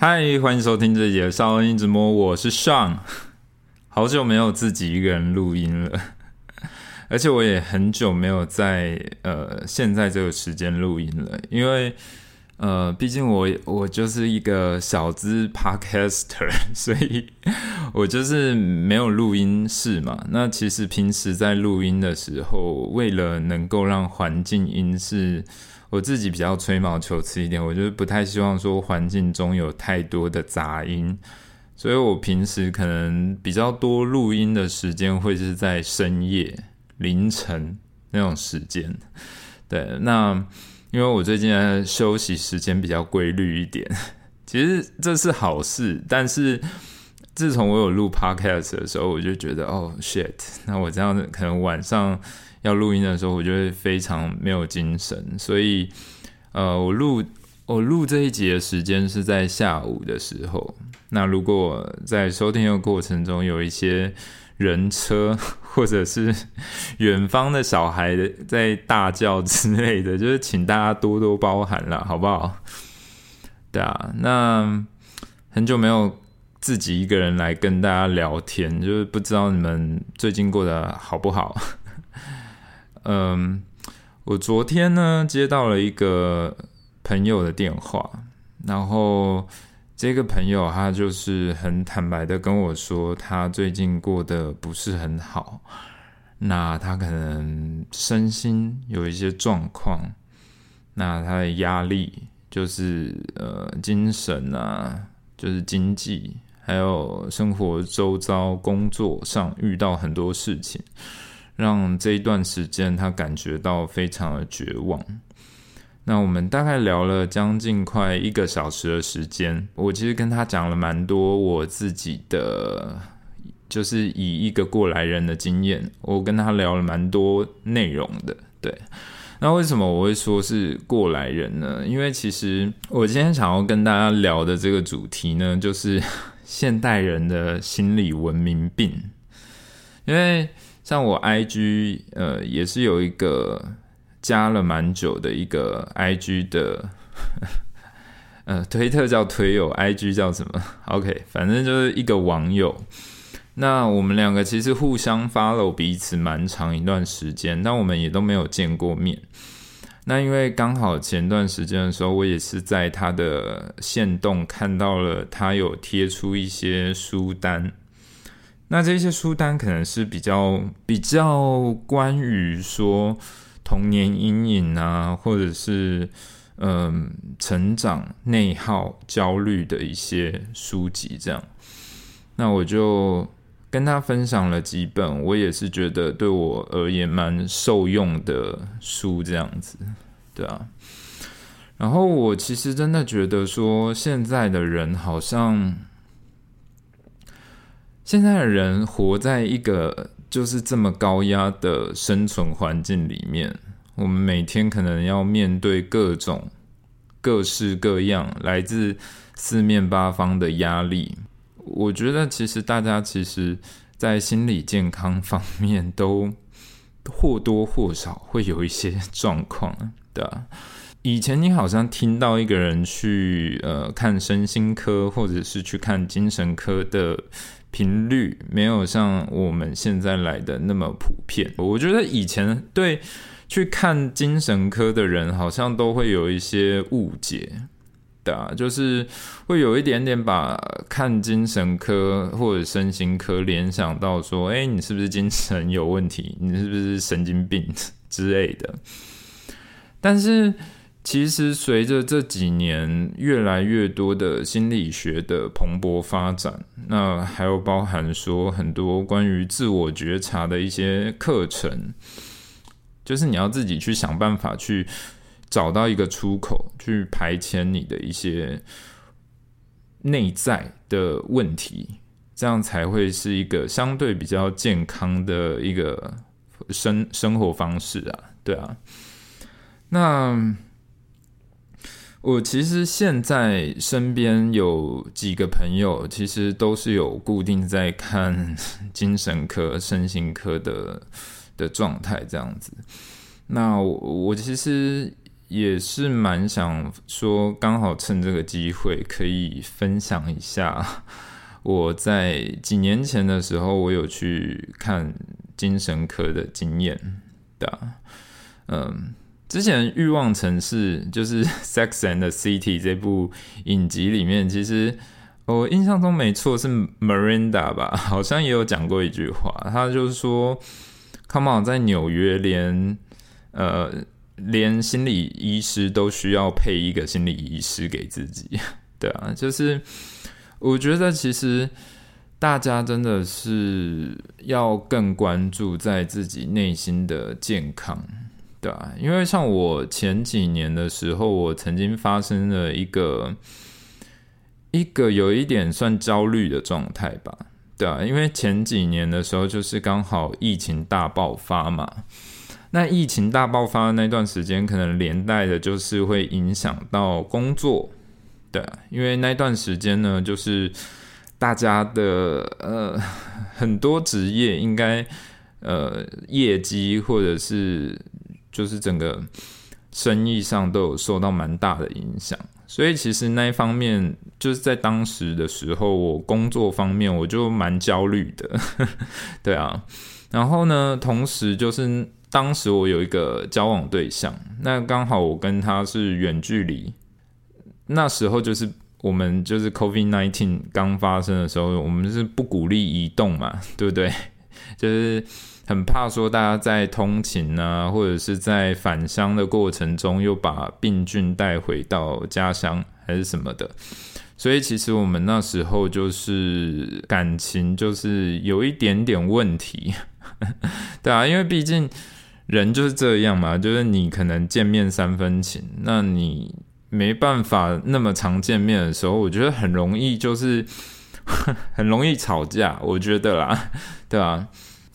嗨，欢迎收听这一节《少恩一直摸》，我是尚。好久没有自己一个人录音了，而且我也很久没有在呃现在这个时间录音了，因为呃，毕竟我我就是一个小资 Podcaster，所以我就是没有录音室嘛。那其实平时在录音的时候，为了能够让环境音是。我自己比较吹毛求疵一点，我就是不太希望说环境中有太多的杂音，所以我平时可能比较多录音的时间会是在深夜、凌晨那种时间。对，那因为我最近休息时间比较规律一点，其实这是好事。但是自从我有录 podcast 的时候，我就觉得哦 shit，那我这样子可能晚上。要录音的时候，我就会非常没有精神，所以，呃，我录我录这一集的时间是在下午的时候。那如果在收听的过程中有一些人车或者是远方的小孩在大叫之类的，就是请大家多多包涵了，好不好？对啊，那很久没有自己一个人来跟大家聊天，就是不知道你们最近过得好不好。嗯，我昨天呢接到了一个朋友的电话，然后这个朋友他就是很坦白的跟我说，他最近过得不是很好，那他可能身心有一些状况，那他的压力就是呃精神啊，就是经济，还有生活周遭工作上遇到很多事情。让这一段时间他感觉到非常的绝望。那我们大概聊了将近快一个小时的时间，我其实跟他讲了蛮多我自己的，就是以一个过来人的经验，我跟他聊了蛮多内容的。对，那为什么我会说是过来人呢？因为其实我今天想要跟大家聊的这个主题呢，就是现代人的心理文明病，因为。像我 I G 呃也是有一个加了蛮久的一个 I G 的，呃推特叫推友，I G 叫什么？OK，反正就是一个网友。那我们两个其实互相 follow 彼此蛮长一段时间，但我们也都没有见过面。那因为刚好前段时间的时候，我也是在他的线动看到了他有贴出一些书单。那这些书单可能是比较比较关于说童年阴影啊，或者是嗯成长内耗焦虑的一些书籍，这样。那我就跟他分享了几本，我也是觉得对我而言蛮受用的书，这样子，对啊。然后我其实真的觉得说，现在的人好像。现在的人活在一个就是这么高压的生存环境里面，我们每天可能要面对各种各式各样来自四面八方的压力。我觉得其实大家其实，在心理健康方面都或多或少会有一些状况，的？以前你好像听到一个人去呃看身心科，或者是去看精神科的。频率没有像我们现在来的那么普遍。我觉得以前对去看精神科的人，好像都会有一些误解，的，就是会有一点点把看精神科或者身心科联想到说，哎，你是不是精神有问题？你是不是神经病之类的？但是。其实，随着这几年越来越多的心理学的蓬勃发展，那还有包含说很多关于自我觉察的一些课程，就是你要自己去想办法去找到一个出口，去排遣你的一些内在的问题，这样才会是一个相对比较健康的一个生生活方式啊，对啊，那。我其实现在身边有几个朋友，其实都是有固定在看精神科、身心科的的状态这样子。那我我其实也是蛮想说，刚好趁这个机会可以分享一下我在几年前的时候，我有去看精神科的经验的。嗯，之前《欲望城市》就是 《Sex and the City》这部影集里面，其实我印象中没错是 Miranda 吧，好像也有讲过一句话，他就是说，Come on，在纽约连呃连心理医师都需要配一个心理医师给自己，对啊，就是我觉得其实大家真的是要更关注在自己内心的健康。对啊，因为像我前几年的时候，我曾经发生了一个一个有一点算焦虑的状态吧。对啊，因为前几年的时候，就是刚好疫情大爆发嘛。那疫情大爆发的那段时间，可能连带的就是会影响到工作。对，因为那段时间呢，就是大家的呃很多职业应该呃业绩或者是。就是整个生意上都有受到蛮大的影响，所以其实那一方面就是在当时的时候，我工作方面我就蛮焦虑的，对啊。然后呢，同时就是当时我有一个交往对象，那刚好我跟他是远距离，那时候就是我们就是 COVID nineteen 刚发生的时候，我们是不鼓励移动嘛，对不对？就是。很怕说大家在通勤啊，或者是在返乡的过程中又把病菌带回到家乡，还是什么的。所以其实我们那时候就是感情就是有一点点问题，对啊，因为毕竟人就是这样嘛，就是你可能见面三分情，那你没办法那么常见面的时候，我觉得很容易就是 很容易吵架，我觉得啦，对啊？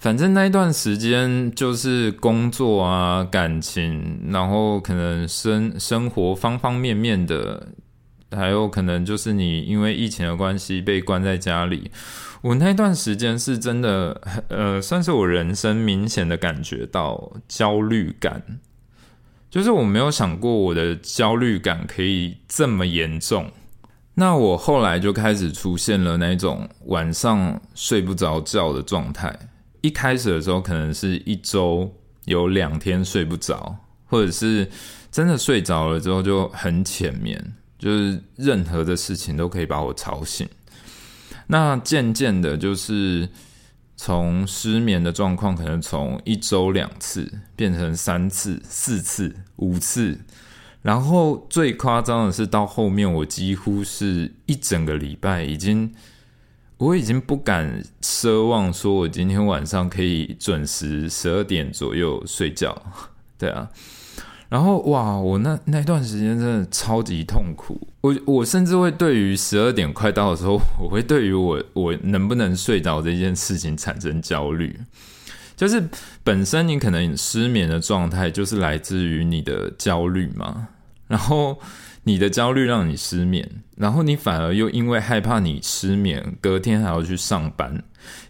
反正那一段时间就是工作啊、感情，然后可能生生活方方面面的，还有可能就是你因为疫情的关系被关在家里。我那段时间是真的，呃，算是我人生明显的感觉到焦虑感，就是我没有想过我的焦虑感可以这么严重。那我后来就开始出现了那种晚上睡不着觉的状态。一开始的时候，可能是一周有两天睡不着，或者是真的睡着了之后就很浅眠，就是任何的事情都可以把我吵醒。那渐渐的，就是从失眠的状况，可能从一周两次变成三次、四次、五次，然后最夸张的是到后面，我几乎是一整个礼拜已经。我已经不敢奢望说，我今天晚上可以准时十二点左右睡觉，对啊。然后哇，我那那段时间真的超级痛苦。我我甚至会对于十二点快到的时候，我会对于我我能不能睡着这件事情产生焦虑。就是本身你可能失眠的状态，就是来自于你的焦虑嘛。然后。你的焦虑让你失眠，然后你反而又因为害怕你失眠，隔天还要去上班，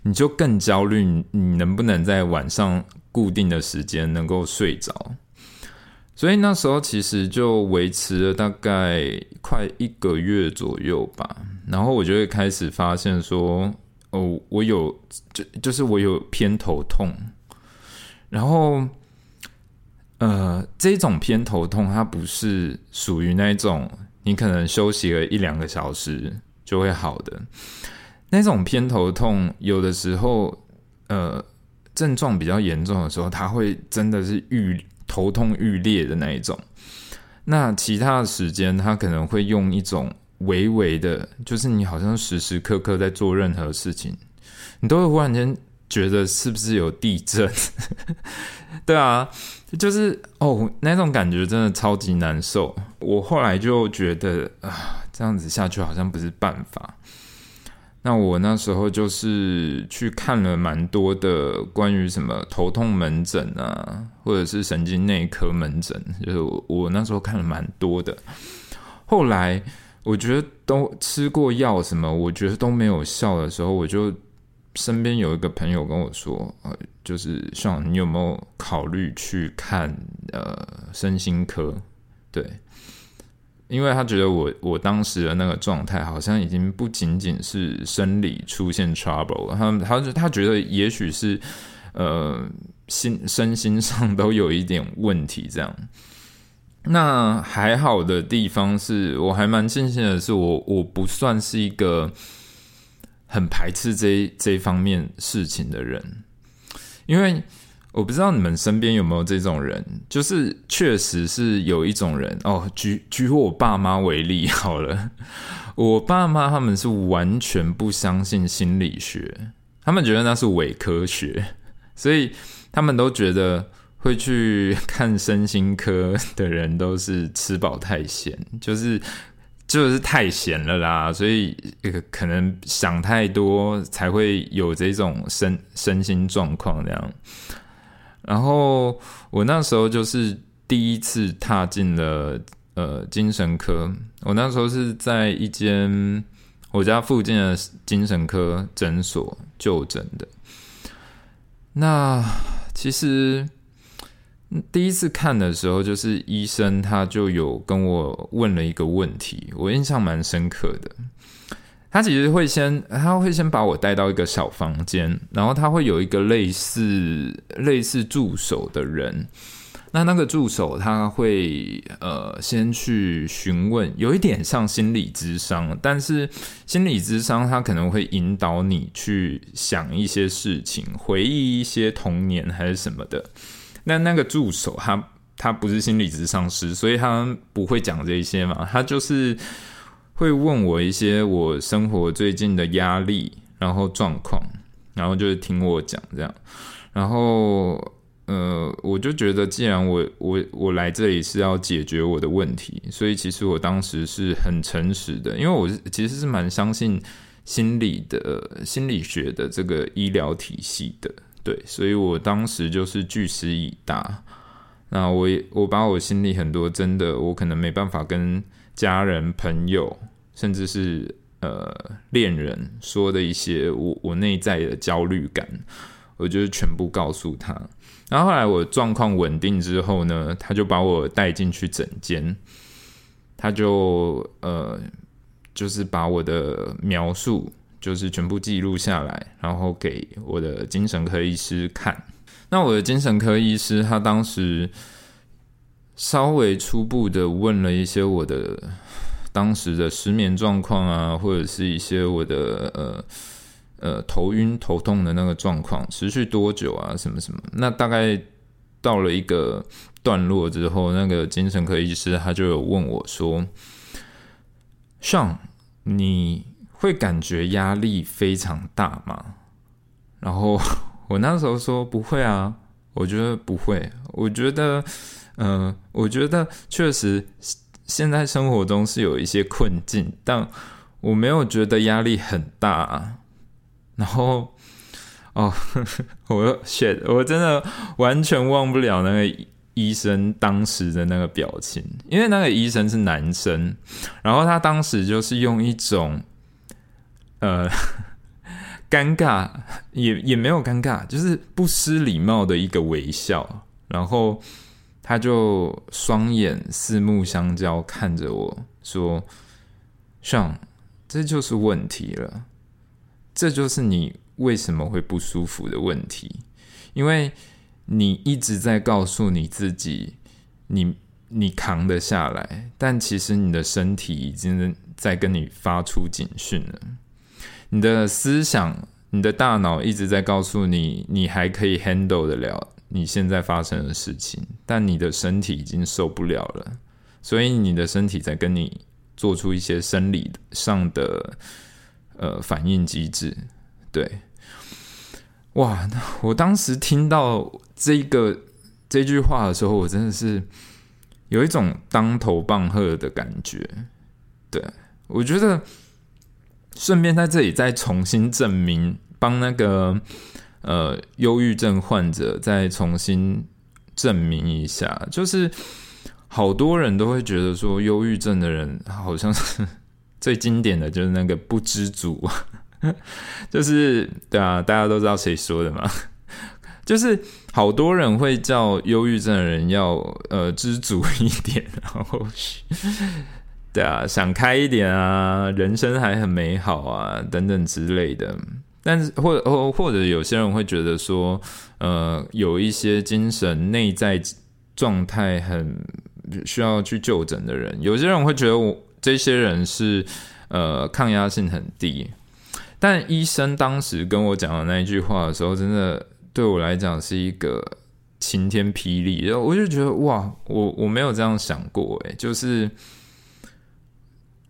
你就更焦虑。你能不能在晚上固定的时间能够睡着？所以那时候其实就维持了大概快一个月左右吧。然后我就会开始发现说，哦，我有就就是我有偏头痛，然后。呃，这种偏头痛，它不是属于那种你可能休息了一两个小时就会好的那种偏头痛。有的时候，呃，症状比较严重的时候，它会真的是愈头痛欲裂的那一种。那其他的时间，它可能会用一种微微的，就是你好像时时刻刻在做任何事情，你都会忽然间觉得是不是有地震？对啊。就是哦，那种感觉真的超级难受。我后来就觉得啊，这样子下去好像不是办法。那我那时候就是去看了蛮多的关于什么头痛门诊啊，或者是神经内科门诊，就是我我那时候看了蛮多的。后来我觉得都吃过药什么，我觉得都没有效的时候，我就。身边有一个朋友跟我说，呃，就是像你有没有考虑去看呃身心科？对，因为他觉得我我当时的那个状态好像已经不仅仅是生理出现 trouble，他他他觉得也许是呃心身心上都有一点问题这样。那还好的地方是我还蛮庆幸的是，我我不算是一个很排斥这这方面事情的人，因为我不知道你们身边有没有这种人，就是确实是有一种人哦。举举我爸妈为例 好了，我爸妈他们是完全不相信心理学，他们觉得那是伪科学，所以他们都觉得。会去 看身心科的人都是吃饱太闲，就是就是太闲了啦，所以可能想太多才会有这种身身心状况这样。然后我那时候就是第一次踏进了呃精神科，我那时候是在一间我家附近的精神科诊所就诊的。那其实。第一次看的时候，就是医生他就有跟我问了一个问题，我印象蛮深刻的。他其实会先，他会先把我带到一个小房间，然后他会有一个类似类似助手的人。那那个助手他会呃先去询问，有一点像心理智商，但是心理智商他可能会引导你去想一些事情，回忆一些童年还是什么的。那那个助手，他他不是心理咨商师，所以他不会讲这些嘛。他就是会问我一些我生活最近的压力，然后状况，然后就是听我讲这样。然后呃，我就觉得，既然我我我来这里是要解决我的问题，所以其实我当时是很诚实的，因为我其实是蛮相信心理的心理学的这个医疗体系的。对，所以我当时就是据实以答。那我我把我心里很多真的，我可能没办法跟家人、朋友，甚至是呃恋人说的一些我我内在的焦虑感，我就是全部告诉他。然后后来我状况稳定之后呢，他就把我带进去诊间，他就呃就是把我的描述。就是全部记录下来，然后给我的精神科医师看。那我的精神科医师他当时稍微初步的问了一些我的当时的失眠状况啊，或者是一些我的呃呃头晕头痛的那个状况，持续多久啊，什么什么。那大概到了一个段落之后，那个精神科医师他就有问我说：“上你。”会感觉压力非常大吗？然后 我那时候说不会啊，我觉得不会。我觉得，嗯，我觉得确实现在生活中是有一些困境，但我没有觉得压力很大。啊然后，哦，我 shit，我真的完全忘不了那个医生当时的那个表情，因为那个医生是男生，然后他当时就是用一种。呃，尴尬也也没有尴尬，就是不失礼貌的一个微笑。然后他就双眼四目相交看着我说：“上，这就是问题了，这就是你为什么会不舒服的问题，因为你一直在告诉你自己，你你扛得下来，但其实你的身体已经在跟你发出警讯了。”你的思想，你的大脑一直在告诉你，你还可以 handle 得了你现在发生的事情，但你的身体已经受不了了，所以你的身体在跟你做出一些生理上的呃反应机制。对，哇，我当时听到这个这句话的时候，我真的是有一种当头棒喝的感觉。对我觉得。顺便在这里再重新证明，帮那个呃忧郁症患者再重新证明一下，就是好多人都会觉得说，忧郁症的人好像是 最经典的就是那个不知足，就是对啊，大家都知道谁说的嘛，就是好多人会叫忧郁症的人要呃知足一点，然后对啊，想开一点啊，人生还很美好啊，等等之类的。但是或或或者有些人会觉得说，呃，有一些精神内在状态很需要去就诊的人，有些人会觉得我这些人是呃抗压性很低。但医生当时跟我讲的那一句话的时候，真的对我来讲是一个晴天霹雳。然后我就觉得哇，我我没有这样想过，诶，就是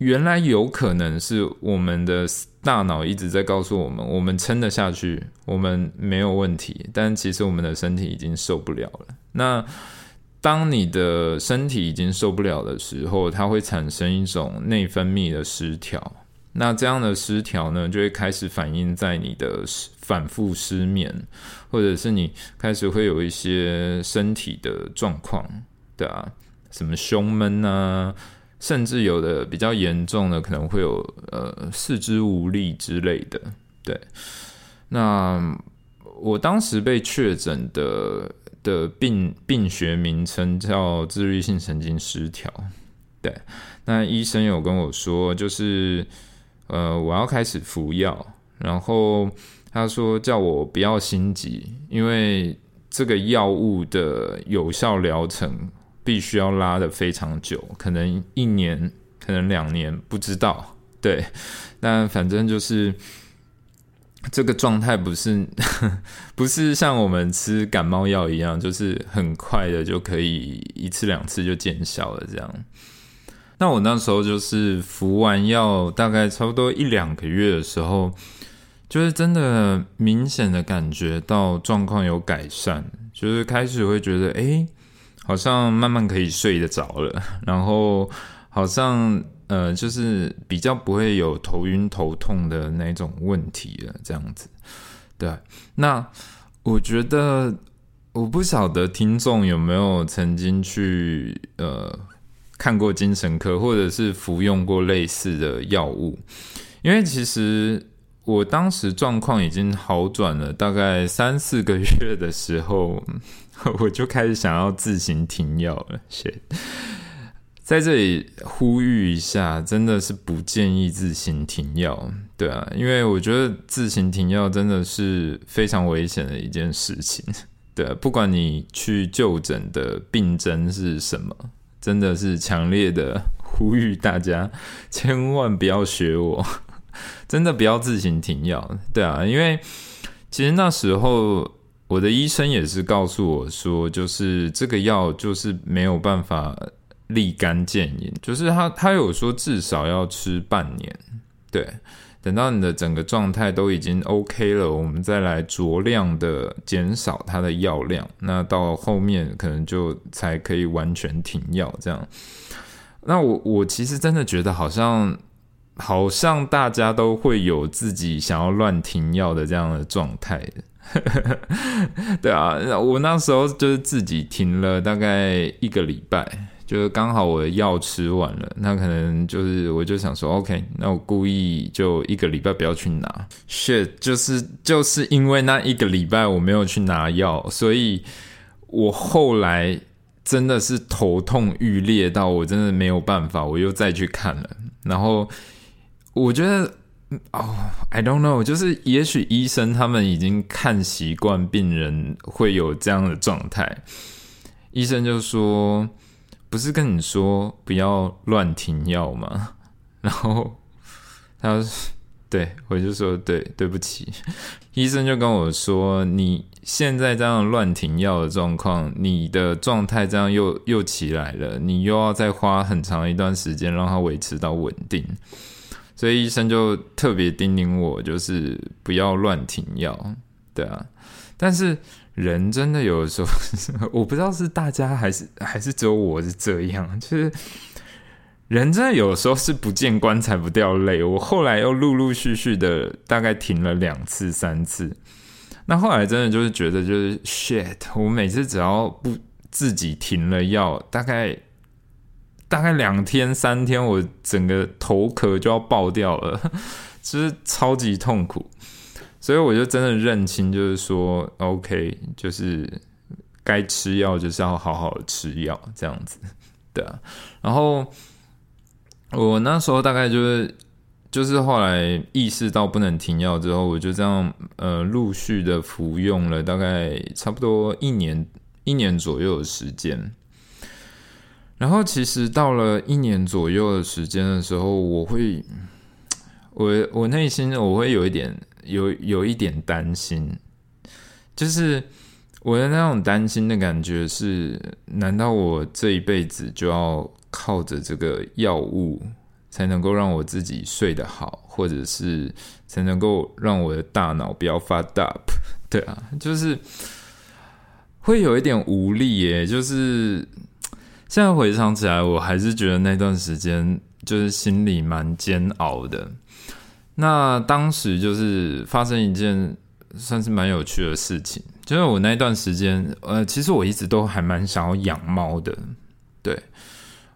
原来有可能是我们的大脑一直在告诉我们，我们撑得下去，我们没有问题。但其实我们的身体已经受不了了。那当你的身体已经受不了的时候，它会产生一种内分泌的失调。那这样的失调呢，就会开始反映在你的反复失眠，或者是你开始会有一些身体的状况，对啊，什么胸闷啊，甚至有的比较严重的，可能会有呃四肢无力之类的。对，那我当时被确诊的的病病学名称叫自律性神经失调。对，那医生有跟我说，就是。呃，我要开始服药，然后他说叫我不要心急，因为这个药物的有效疗程必须要拉的非常久，可能一年，可能两年，不知道。对，但反正就是这个状态不是 不是像我们吃感冒药一样，就是很快的就可以一次两次就见效了这样。那我那时候就是服完药，大概差不多一两个月的时候，就是真的明显的感觉到状况有改善，就是开始会觉得，哎，好像慢慢可以睡得着了，然后好像呃，就是比较不会有头晕头痛的那种问题了，这样子。对，那我觉得我不晓得听众有没有曾经去呃。看过精神科，或者是服用过类似的药物，因为其实我当时状况已经好转了，大概三四个月的时候，我就开始想要自行停药了。在这里呼吁一下，真的是不建议自行停药，对啊，因为我觉得自行停药真的是非常危险的一件事情，对，不管你去就诊的病症是什么。真的是强烈的呼吁大家，千万不要学我，真的不要自行停药。对啊，因为其实那时候我的医生也是告诉我说，就是这个药就是没有办法立竿见影，就是他他有说至少要吃半年，对。等到你的整个状态都已经 OK 了，我们再来酌量的减少它的药量，那到后面可能就才可以完全停药。这样，那我我其实真的觉得好像好像大家都会有自己想要乱停药的这样的状态。对啊，我那时候就是自己停了大概一个礼拜。就是刚好我的药吃完了，那可能就是我就想说，OK，那我故意就一个礼拜不要去拿。shit，就是就是因为那一个礼拜我没有去拿药，所以我后来真的是头痛欲裂到我真的没有办法，我又再去看了。然后我觉得，哦，I don't know，就是也许医生他们已经看习惯病人会有这样的状态，医生就说。不是跟你说不要乱停药吗？然后他对我就说对，对不起。医生就跟我说，你现在这样乱停药的状况，你的状态这样又又起来了，你又要再花很长一段时间让它维持到稳定。所以医生就特别叮咛我，就是不要乱停药，对啊。但是。人真的有的时候，我不知道是大家还是还是只有我是这样，就是人真的有的时候是不见棺材不掉泪。我后来又陆陆续续的大概停了两次三次，那后来真的就是觉得就是 shit，我每次只要不自己停了药，大概大概两天三天，我整个头壳就要爆掉了，就是超级痛苦。所以我就真的认清，就是说，OK，就是该吃药就是要好好的吃药，这样子，对啊。然后我那时候大概就是，就是后来意识到不能停药之后，我就这样呃陆续的服用了大概差不多一年一年左右的时间。然后其实到了一年左右的时间的时候，我会。我我内心我会有一点有有一点担心，就是我的那种担心的感觉是：难道我这一辈子就要靠着这个药物才能够让我自己睡得好，或者是才能够让我的大脑不要发 up？对啊，就是会有一点无力耶。就是现在回想起来，我还是觉得那段时间就是心里蛮煎熬的。那当时就是发生一件算是蛮有趣的事情，就是我那段时间，呃，其实我一直都还蛮想要养猫的，对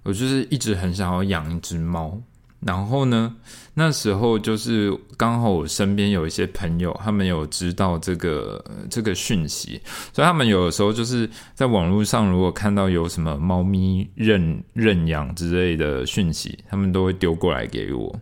我就是一直很想要养一只猫。然后呢，那时候就是刚好我身边有一些朋友，他们有知道这个这个讯息，所以他们有的时候就是在网络上，如果看到有什么猫咪认认养之类的讯息，他们都会丢过来给我。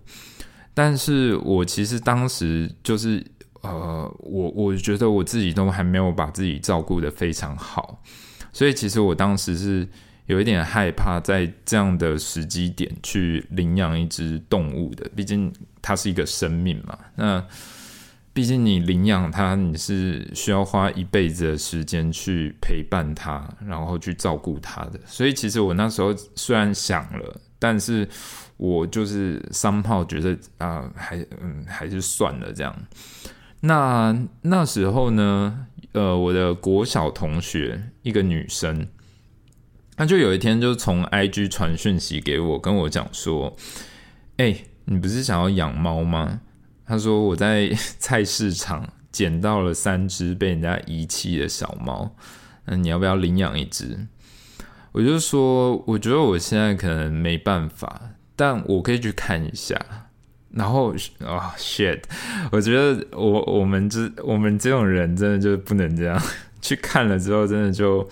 但是我其实当时就是，呃，我我觉得我自己都还没有把自己照顾的非常好，所以其实我当时是有一点害怕在这样的时机点去领养一只动物的，毕竟它是一个生命嘛。那毕竟你领养它，你是需要花一辈子的时间去陪伴它，然后去照顾它的。所以其实我那时候虽然想了，但是。我就是三炮，觉得啊，还嗯，还是算了这样。那那时候呢，呃，我的国小同学一个女生，他就有一天就从 IG 传讯息给我，跟我讲说：“哎，你不是想要养猫吗？”他说我在 菜市场捡到了三只被人家遗弃的小猫，那你要不要领养一只？我就说，我觉得我现在可能没办法。但我可以去看一下，然后啊，shit！我觉得我我们这我们这种人真的就不能这样 去看了之后，真的就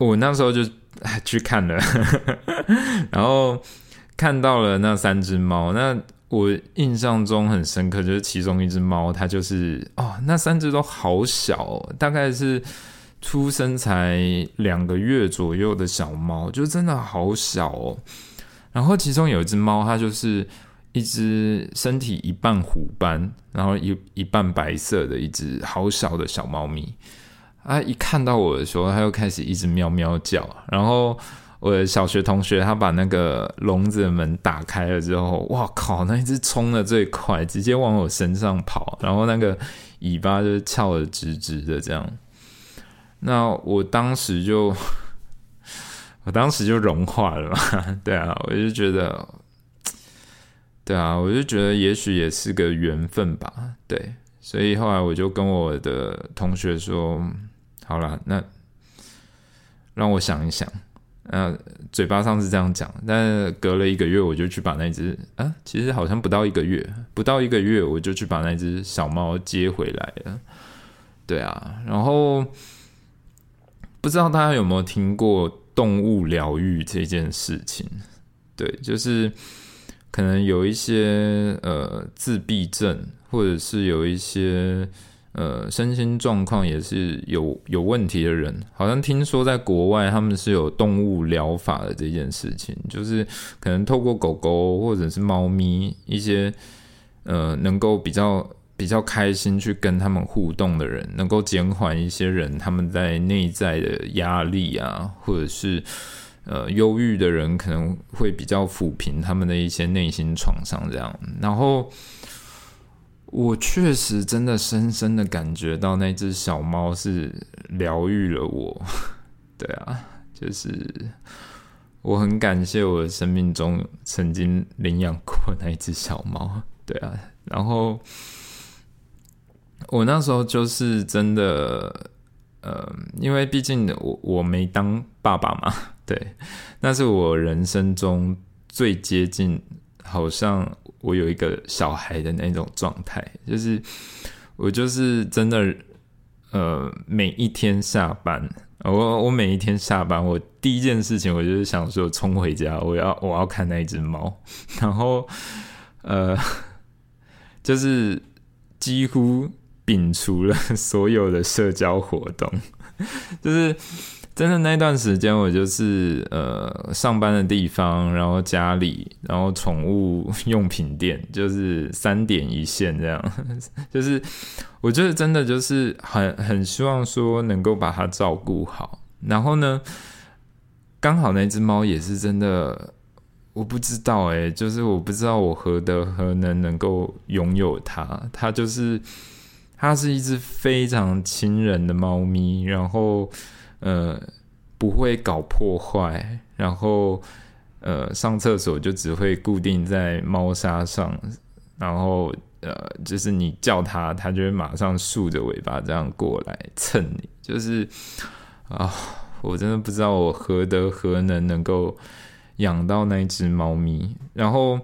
我那时候就去看了，然后看到了那三只猫。那我印象中很深刻，就是其中一只猫，它就是哦，那三只都好小，大概是出生才两个月左右的小猫，就真的好小哦。然后其中有一只猫，它就是一只身体一半虎斑，然后一一半白色的一只好小的小猫咪。啊，一看到我的时候，它又开始一直喵喵叫。然后我的小学同学他把那个笼子的门打开了之后，哇靠！那一只冲的最快，直接往我身上跑，然后那个尾巴就翘得直直的这样。那我当时就。我当时就融化了嘛，对啊，我就觉得，对啊，我就觉得也许也是个缘分吧，对，所以后来我就跟我的同学说，好了，那让我想一想，呃，嘴巴上是这样讲，但隔了一个月，我就去把那只啊，其实好像不到一个月，不到一个月，我就去把那只小猫接回来了，对啊，然后不知道大家有没有听过？动物疗愈这件事情，对，就是可能有一些呃自闭症，或者是有一些呃身心状况也是有有问题的人，好像听说在国外他们是有动物疗法的这件事情，就是可能透过狗狗或者是猫咪一些呃能够比较。比较开心去跟他们互动的人，能够减缓一些人他们在内在的压力啊，或者是呃忧郁的人，可能会比较抚平他们的一些内心创伤。这样，然后我确实真的深深的感觉到那只小猫是疗愈了我。对啊，就是我很感谢我生命中曾经领养过那一只小猫。对啊，然后。我那时候就是真的，呃，因为毕竟我我没当爸爸嘛，对，那是我人生中最接近好像我有一个小孩的那种状态，就是我就是真的，呃，每一天下班，我我每一天下班，我第一件事情我就是想说冲回家，我要我要看那一只猫，然后呃，就是几乎摒除了所有的社交活动，就是。真的那段时间，我就是呃上班的地方，然后家里，然后宠物用品店，就是三点一线这样。就是我觉得真的就是很很希望说能够把它照顾好。然后呢，刚好那只猫也是真的，我不知道诶，就是我不知道我何德何能能够拥有它。它就是它是一只非常亲人的猫咪，然后。呃，不会搞破坏，然后呃，上厕所就只会固定在猫砂上，然后呃，就是你叫它，它就会马上竖着尾巴这样过来蹭你，就是啊，我真的不知道我何德何能能够养到那只猫咪，然后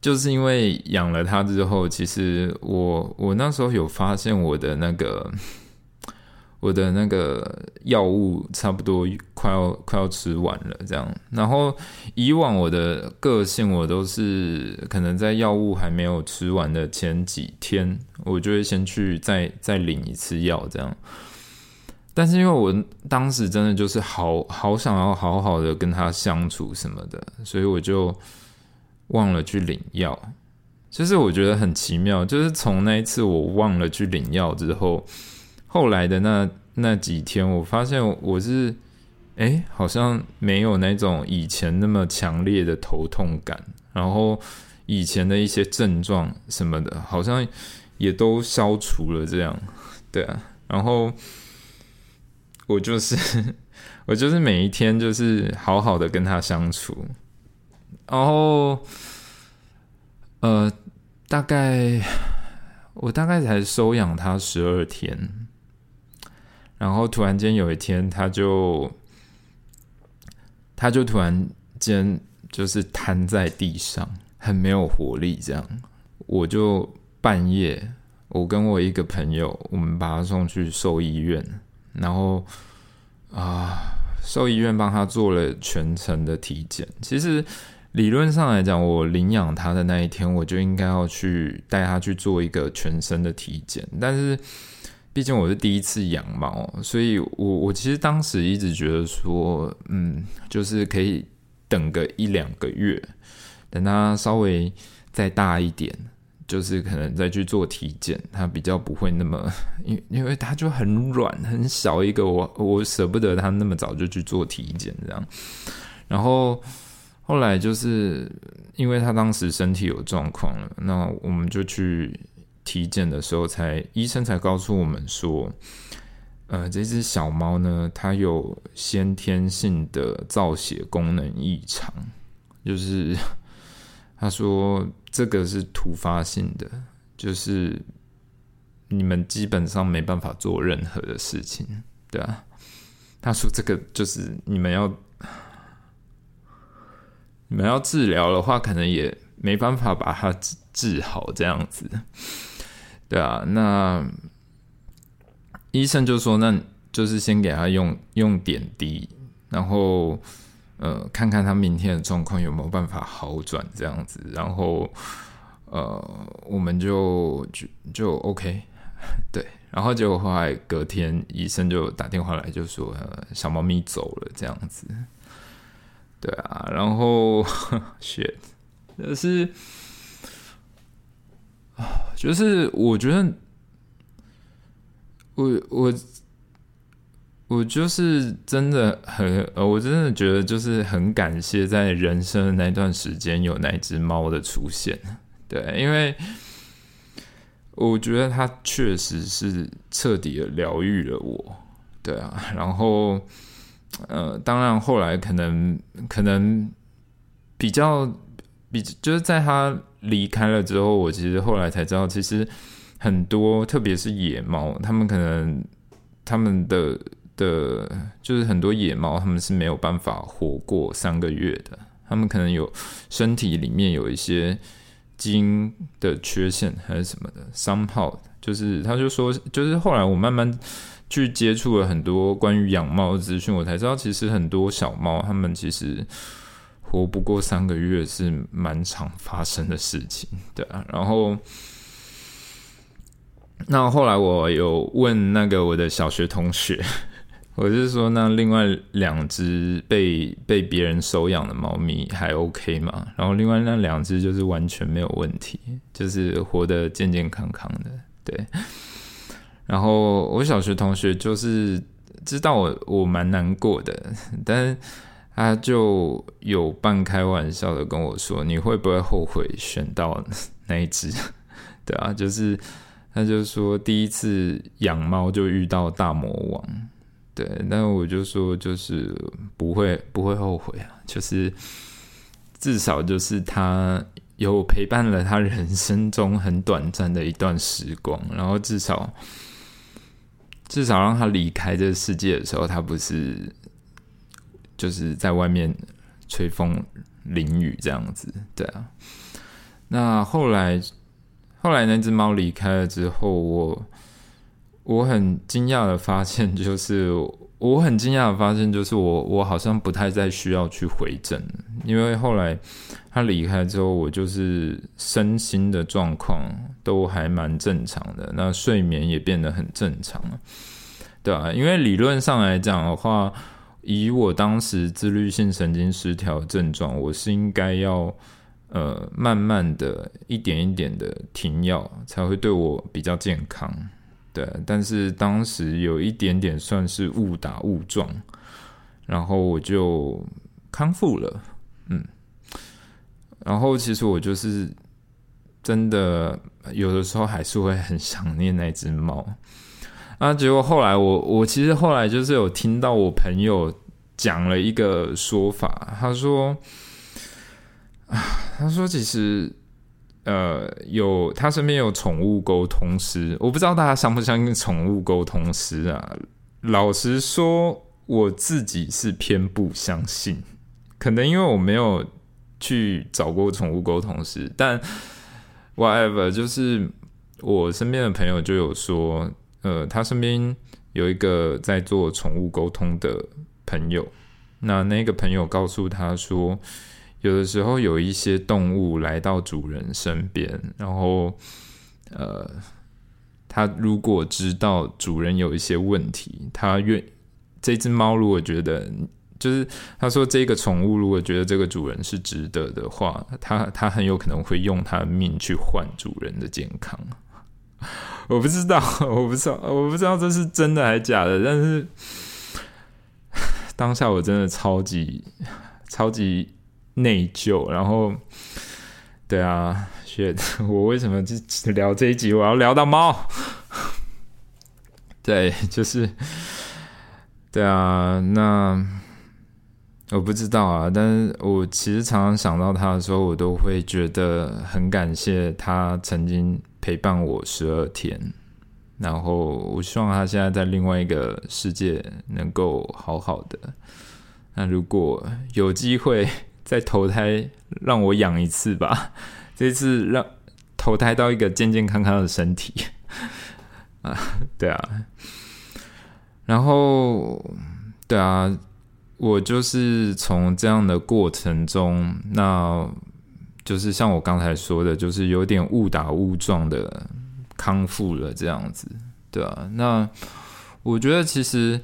就是因为养了它之后，其实我我那时候有发现我的那个。我的那个药物差不多快要快要吃完了，这样。然后以往我的个性，我都是可能在药物还没有吃完的前几天，我就会先去再再领一次药，这样。但是因为我当时真的就是好好想要好好的跟他相处什么的，所以我就忘了去领药。就是我觉得很奇妙，就是从那一次我忘了去领药之后。后来的那那几天，我发现我是，哎，好像没有那种以前那么强烈的头痛感，然后以前的一些症状什么的，好像也都消除了。这样，对啊，然后我就是 我就是每一天就是好好的跟他相处，然后，呃，大概我大概才收养他十二天。然后突然间有一天，他就，他就突然间就是瘫在地上，很没有活力。这样，我就半夜，我跟我一个朋友，我们把他送去兽医院，然后啊，兽医院帮他做了全程的体检。其实理论上来讲，我领养他的那一天，我就应该要去带他去做一个全身的体检，但是。毕竟我是第一次养猫，所以我我其实当时一直觉得说，嗯，就是可以等个一两个月，等它稍微再大一点，就是可能再去做体检，它比较不会那么，因 因为它就很软很小一个，我我舍不得它那么早就去做体检这样。然后后来就是因为它当时身体有状况了，那我们就去。体检的时候，才医生才告诉我们说，呃，这只小猫呢，它有先天性的造血功能异常，就是他说这个是突发性的，就是你们基本上没办法做任何的事情，对啊。他说这个就是你们要你们要治疗的话，可能也没办法把它治治好这样子。对啊，那医生就说，那就是先给他用用点滴，然后呃，看看他明天的状况有没有办法好转这样子，然后呃，我们就就就 OK，对，然后结果后来隔天医生就打电话来，就说小猫咪走了这样子，对啊，然后 血就是。就是我觉得，我我我就是真的很，我真的觉得就是很感谢在人生的那段时间有那只猫的出现，对，因为我觉得它确实是彻底的疗愈了我，对啊，然后呃，当然后来可能可能比较比就是在他。离开了之后，我其实后来才知道，其实很多，特别是野猫，他们可能他们的的，就是很多野猫，他们是没有办法活过三个月的，他们可能有身体里面有一些基因的缺陷还是什么的，somehow 就是他就说，就是后来我慢慢去接触了很多关于养猫的资讯，我才知道其实很多小猫它们其实活不过三个月是蛮常发生的事情，对啊，然后。那后来我有问那个我的小学同学，我是说，那另外两只被被别人收养的猫咪还 OK 吗？然后另外那两只就是完全没有问题，就是活得健健康康的。对。然后我小学同学就是知道我我蛮难过的，但他就有半开玩笑的跟我说：“你会不会后悔选到 那一只？” 对啊，就是。他就说第一次养猫就遇到大魔王，对，那我就说就是不会不会后悔啊，就是至少就是他有陪伴了他人生中很短暂的一段时光，然后至少至少让他离开这个世界的时候，他不是就是在外面吹风淋雨这样子，对啊，那后来。后来那只猫离开了之后，我我很惊讶的发现，就是我很惊讶的发现，就是我我好像不太再需要去回诊，因为后来它离开之后，我就是身心的状况都还蛮正常的，那睡眠也变得很正常了，对啊，因为理论上来讲的话，以我当时自律性神经失调症状，我是应该要。呃，慢慢的一点一点的停药，才会对我比较健康。对，但是当时有一点点算是误打误撞，然后我就康复了。嗯，然后其实我就是真的有的时候还是会很想念那只猫。啊，结果后来我我其实后来就是有听到我朋友讲了一个说法，他说。啊，他说其实，呃，有他身边有宠物沟通师，我不知道大家相不相信宠物沟通师啊。老实说，我自己是偏不相信，可能因为我没有去找过宠物沟通师。但 whatever，就是我身边的朋友就有说，呃，他身边有一个在做宠物沟通的朋友，那那个朋友告诉他说。有的时候有一些动物来到主人身边，然后，呃，他如果知道主人有一些问题，他愿这只猫如果觉得，就是他说这个宠物如果觉得这个主人是值得的话，他他很有可能会用他的命去换主人的健康。我不知道，我不知道，我不知道这是真的还是假的，但是当下我真的超级超级。内疚，然后，对啊，学 我为什么就聊这一集？我要聊到猫，对，就是，对啊，那我不知道啊，但是我其实常常想到他的时候，我都会觉得很感谢他曾经陪伴我十二天，然后我希望他现在在另外一个世界能够好好的。那如果有机会。再投胎让我养一次吧，这次让投胎到一个健健康康的身体 啊，对啊，然后对啊，我就是从这样的过程中，那就是像我刚才说的，就是有点误打误撞的康复了这样子，对啊，那我觉得其实。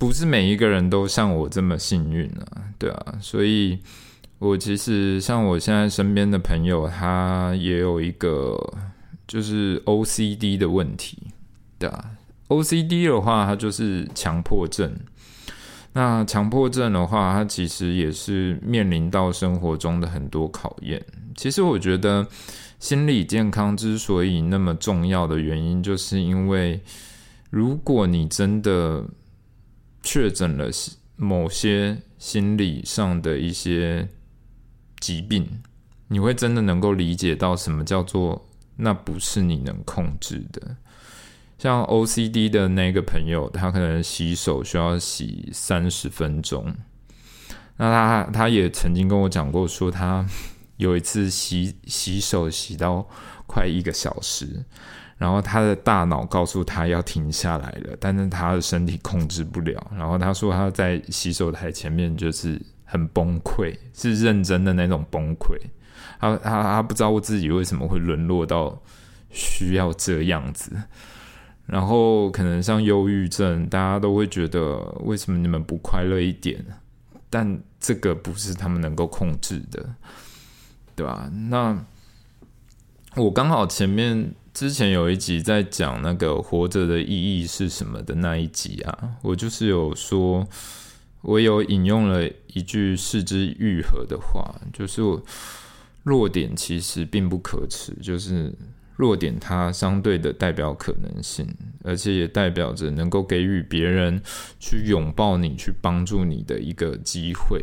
不是每一个人都像我这么幸运啊，对啊，所以我其实像我现在身边的朋友，他也有一个就是 OCD 的问题，对啊，OCD 的话，它就是强迫症。那强迫症的话，它其实也是面临到生活中的很多考验。其实我觉得心理健康之所以那么重要的原因，就是因为如果你真的确诊了某些心理上的一些疾病，你会真的能够理解到什么叫做那不是你能控制的。像 OCD 的那个朋友，他可能洗手需要洗三十分钟，那他他也曾经跟我讲过，说他有一次洗洗手洗到快一个小时，然后他的大脑告诉他要停下来了，但是他的身体控制不了。然后他说他在洗手台前面就是很崩溃，是认真的那种崩溃。他他他不知道自己为什么会沦落到需要这样子。然后可能像忧郁症，大家都会觉得为什么你们不快乐一点？但这个不是他们能够控制的，对吧？那我刚好前面之前有一集在讲那个活着的意义是什么的那一集啊，我就是有说，我有引用了一句四之愈合的话，就是弱点其实并不可耻，就是。弱点，它相对的代表可能性，而且也代表着能够给予别人去拥抱你、去帮助你的一个机会，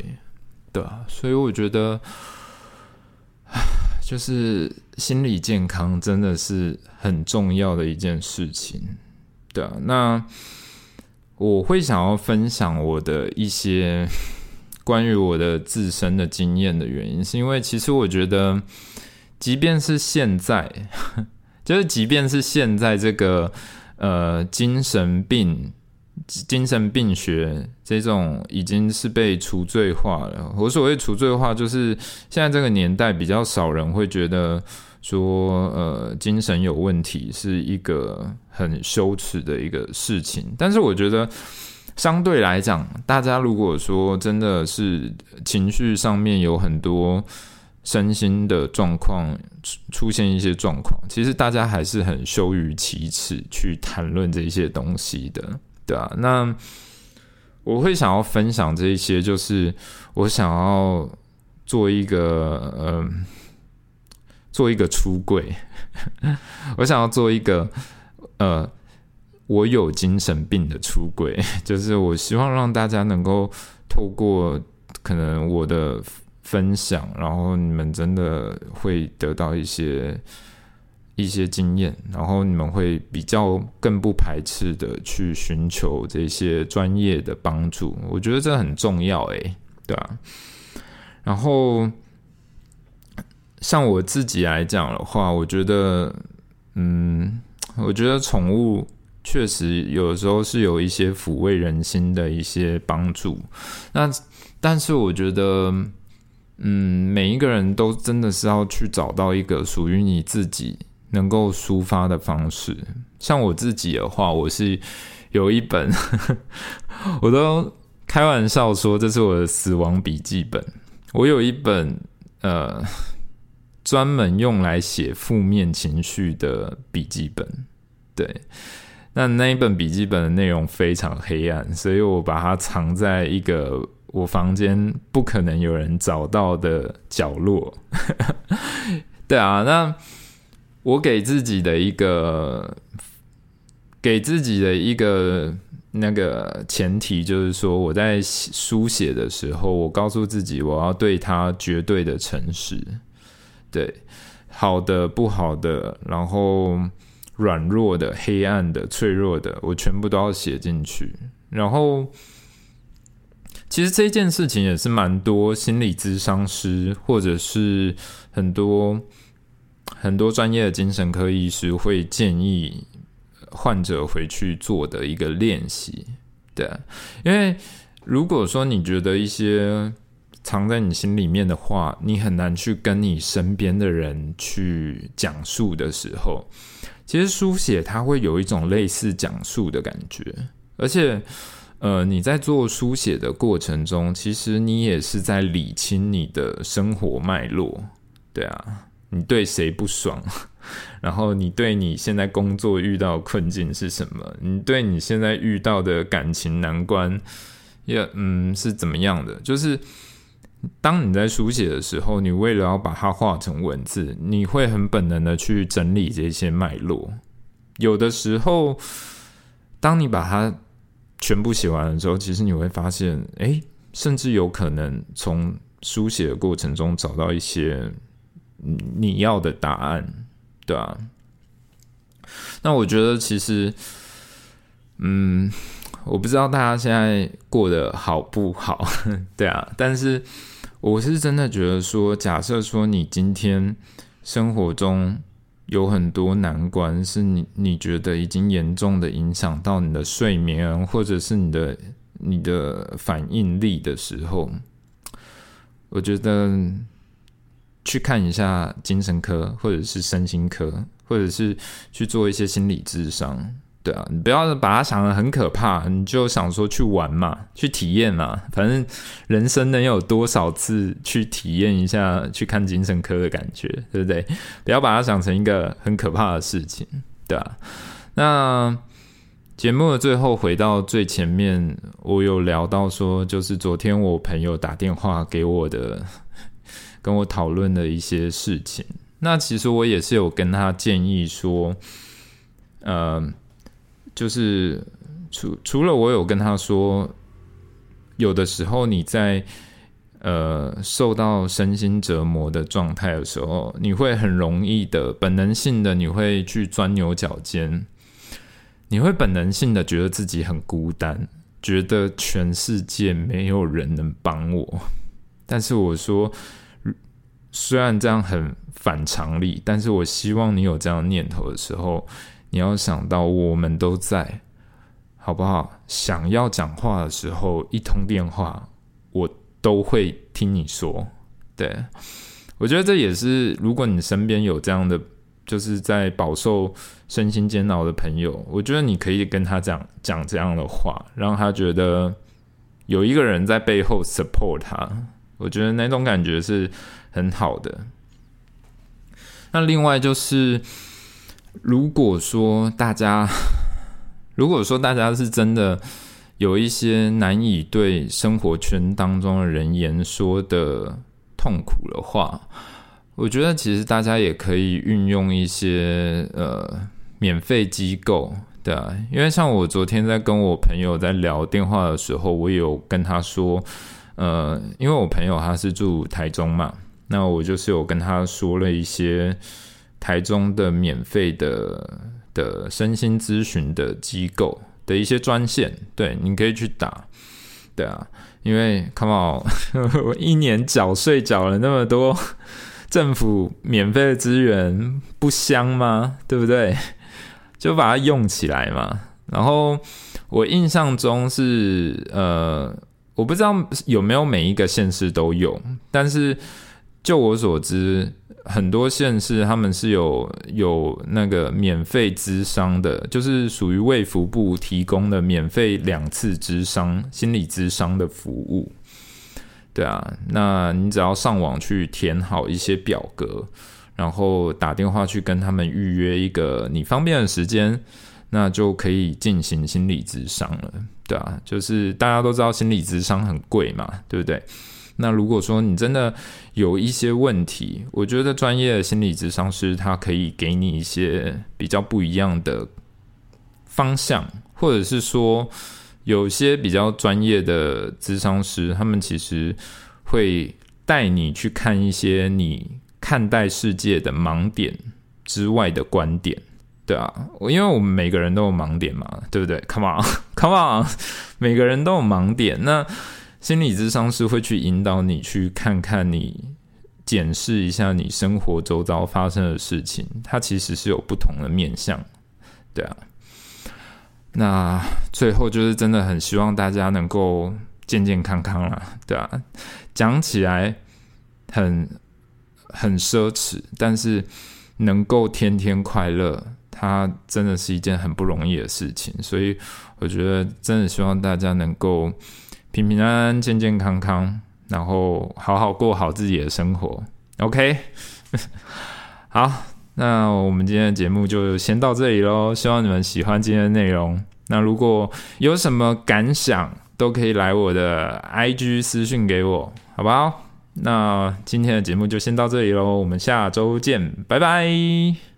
对啊，所以我觉得，就是心理健康真的是很重要的一件事情，对。那我会想要分享我的一些关于我的自身的经验的原因，是因为其实我觉得。即便是现在，就是即便是现在这个呃精神病、精神病学这种已经是被除罪化了。我所谓除罪化，就是现在这个年代比较少人会觉得说呃精神有问题是一个很羞耻的一个事情。但是我觉得相对来讲，大家如果说真的是情绪上面有很多。身心的状况出出现一些状况，其实大家还是很羞于启齿去谈论这些东西的，对啊。那我会想要分享这一些，就是我想要做一个呃，做一个出柜，我想要做一个呃，我有精神病的出柜，就是我希望让大家能够透过可能我的。分享，然后你们真的会得到一些一些经验，然后你们会比较更不排斥的去寻求这些专业的帮助。我觉得这很重要，诶，对啊。然后像我自己来讲的话，我觉得，嗯，我觉得宠物确实有时候是有一些抚慰人心的一些帮助。那但是我觉得。嗯，每一个人都真的是要去找到一个属于你自己能够抒发的方式。像我自己的话，我是有一本，我都开玩笑说这是我的死亡笔记本。我有一本呃，专门用来写负面情绪的笔记本。对，那那一本笔记本的内容非常黑暗，所以我把它藏在一个。我房间不可能有人找到的角落，对啊，那我给自己的一个给自己的一个那个前提就是说，我在书写的时候，我告诉自己，我要对他绝对的诚实，对好的、不好的，然后软弱的、黑暗的、脆弱的，我全部都要写进去，然后。其实这件事情也是蛮多心理咨商师，或者是很多很多专业的精神科医师会建议患者回去做的一个练习。对，因为如果说你觉得一些藏在你心里面的话，你很难去跟你身边的人去讲述的时候，其实书写它会有一种类似讲述的感觉，而且。呃，你在做书写的过程中，其实你也是在理清你的生活脉络，对啊，你对谁不爽，然后你对你现在工作遇到困境是什么？你对你现在遇到的感情难关，也嗯是怎么样的？就是当你在书写的时候，你为了要把它化成文字，你会很本能的去整理这些脉络。有的时候，当你把它全部写完了之后，其实你会发现，哎，甚至有可能从书写的过程中找到一些你要的答案，对啊。那我觉得，其实，嗯，我不知道大家现在过得好不好，对啊，但是我是真的觉得说，假设说你今天生活中有很多难关，是你你觉得已经严重的影响到你的睡眠，或者是你的你的反应力的时候，我觉得去看一下精神科，或者是身心科，或者是去做一些心理智商。对啊，你不要把它想的很可怕，你就想说去玩嘛，去体验嘛，反正人生能有多少次去体验一下去看精神科的感觉，对不对？不要把它想成一个很可怕的事情，对啊。那节目的最后回到最前面，我有聊到说，就是昨天我朋友打电话给我的，跟我讨论的一些事情。那其实我也是有跟他建议说，呃。就是除除了我有跟他说，有的时候你在呃受到身心折磨的状态的时候，你会很容易的本能性的你会去钻牛角尖，你会本能性的觉得自己很孤单，觉得全世界没有人能帮我。但是我说，虽然这样很反常理，但是我希望你有这样念头的时候。你要想到我们都在，好不好？想要讲话的时候，一通电话，我都会听你说。对，我觉得这也是，如果你身边有这样的，就是在饱受身心煎熬的朋友，我觉得你可以跟他讲讲这样的话，让他觉得有一个人在背后 support 他。我觉得那种感觉是很好的。那另外就是。如果说大家，如果说大家是真的有一些难以对生活圈当中的人言说的痛苦的话，我觉得其实大家也可以运用一些呃免费机构，对啊，因为像我昨天在跟我朋友在聊电话的时候，我有跟他说，呃，因为我朋友他是住台中嘛，那我就是有跟他说了一些。台中的免费的的身心咨询的机构的一些专线，对，你可以去打，对啊，因为 Come on，我一年缴税缴了那么多，政府免费的资源不香吗？对不对？就把它用起来嘛。然后我印象中是，呃，我不知道有没有每一个县市都有，但是就我所知。很多县市他们是有有那个免费咨商的，就是属于卫福部提供的免费两次咨商心理咨商的服务。对啊，那你只要上网去填好一些表格，然后打电话去跟他们预约一个你方便的时间，那就可以进行心理咨商了。对啊，就是大家都知道心理咨商很贵嘛，对不对？那如果说你真的有一些问题，我觉得专业的心理咨商师他可以给你一些比较不一样的方向，或者是说有些比较专业的咨商师，他们其实会带你去看一些你看待世界的盲点之外的观点，对啊，因为我们每个人都有盲点嘛，对不对？Come on，Come on，每个人都有盲点，那。心理智商是会去引导你去看看你检视一下你生活周遭发生的事情，它其实是有不同的面向，对啊。那最后就是真的很希望大家能够健健康康啦，对啊。讲起来很很奢侈，但是能够天天快乐，它真的是一件很不容易的事情。所以我觉得真的希望大家能够。平平安安、健健康康，然后好好过好自己的生活。OK，好，那我们今天的节目就先到这里喽。希望你们喜欢今天的内容。那如果有什么感想，都可以来我的 IG 私讯给我，好不好？那今天的节目就先到这里喽，我们下周见，拜拜。